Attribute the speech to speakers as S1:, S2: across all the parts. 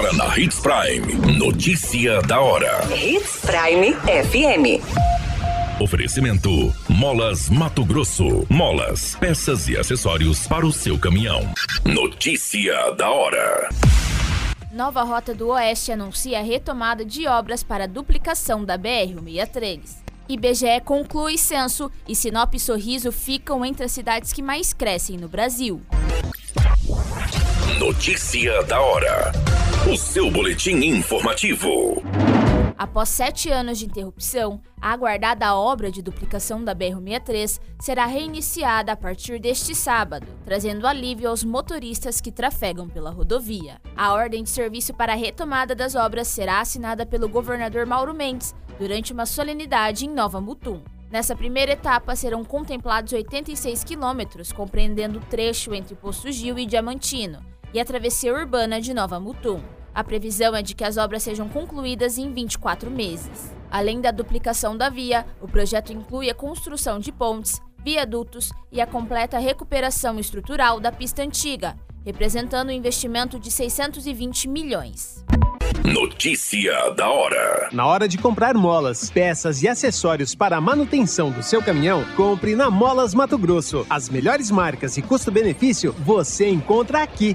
S1: Agora na Hits Prime. Notícia da hora.
S2: Hits Prime FM.
S1: Oferecimento: Molas Mato Grosso. Molas, peças e acessórios para o seu caminhão. Notícia da hora.
S3: Nova Rota do Oeste anuncia a retomada de obras para a duplicação da BR-163. IBGE conclui censo e Sinop e Sorriso ficam entre as cidades que mais crescem no Brasil.
S1: Notícia da hora. O seu boletim informativo.
S3: Após sete anos de interrupção, a aguardada obra de duplicação da BR-63 será reiniciada a partir deste sábado, trazendo alívio aos motoristas que trafegam pela rodovia. A ordem de serviço para a retomada das obras será assinada pelo governador Mauro Mendes durante uma solenidade em Nova Mutum. Nessa primeira etapa serão contemplados 86 quilômetros, compreendendo o trecho entre Posto Gil e Diamantino, e a travessia urbana de Nova Mutum. A previsão é de que as obras sejam concluídas em 24 meses. Além da duplicação da via, o projeto inclui a construção de pontes, viadutos e a completa recuperação estrutural da pista antiga, representando um investimento de 620 milhões.
S1: Notícia da hora.
S4: Na hora de comprar molas, peças e acessórios para a manutenção do seu caminhão, compre na Molas Mato Grosso. As melhores marcas e custo-benefício você encontra aqui.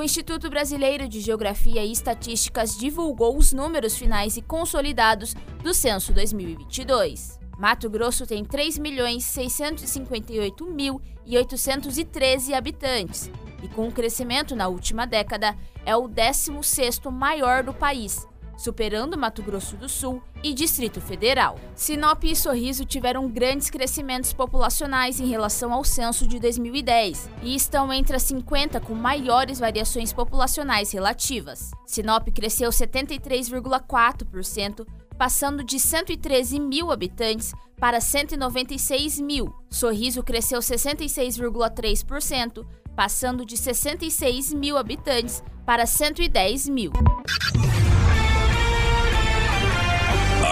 S3: O Instituto Brasileiro de Geografia e Estatísticas divulgou os números finais e consolidados do censo 2022. Mato Grosso tem 3.658.813 habitantes e, com um crescimento na última década, é o 16º maior do país, superando Mato Grosso do Sul e Distrito Federal. Sinop e Sorriso tiveram grandes crescimentos populacionais em relação ao censo de 2010 e estão entre as 50 com maiores variações populacionais relativas. Sinop cresceu 73,4%, passando de 113 mil habitantes para 196 mil. Sorriso cresceu 66,3%, passando de 66 mil habitantes para 110 mil.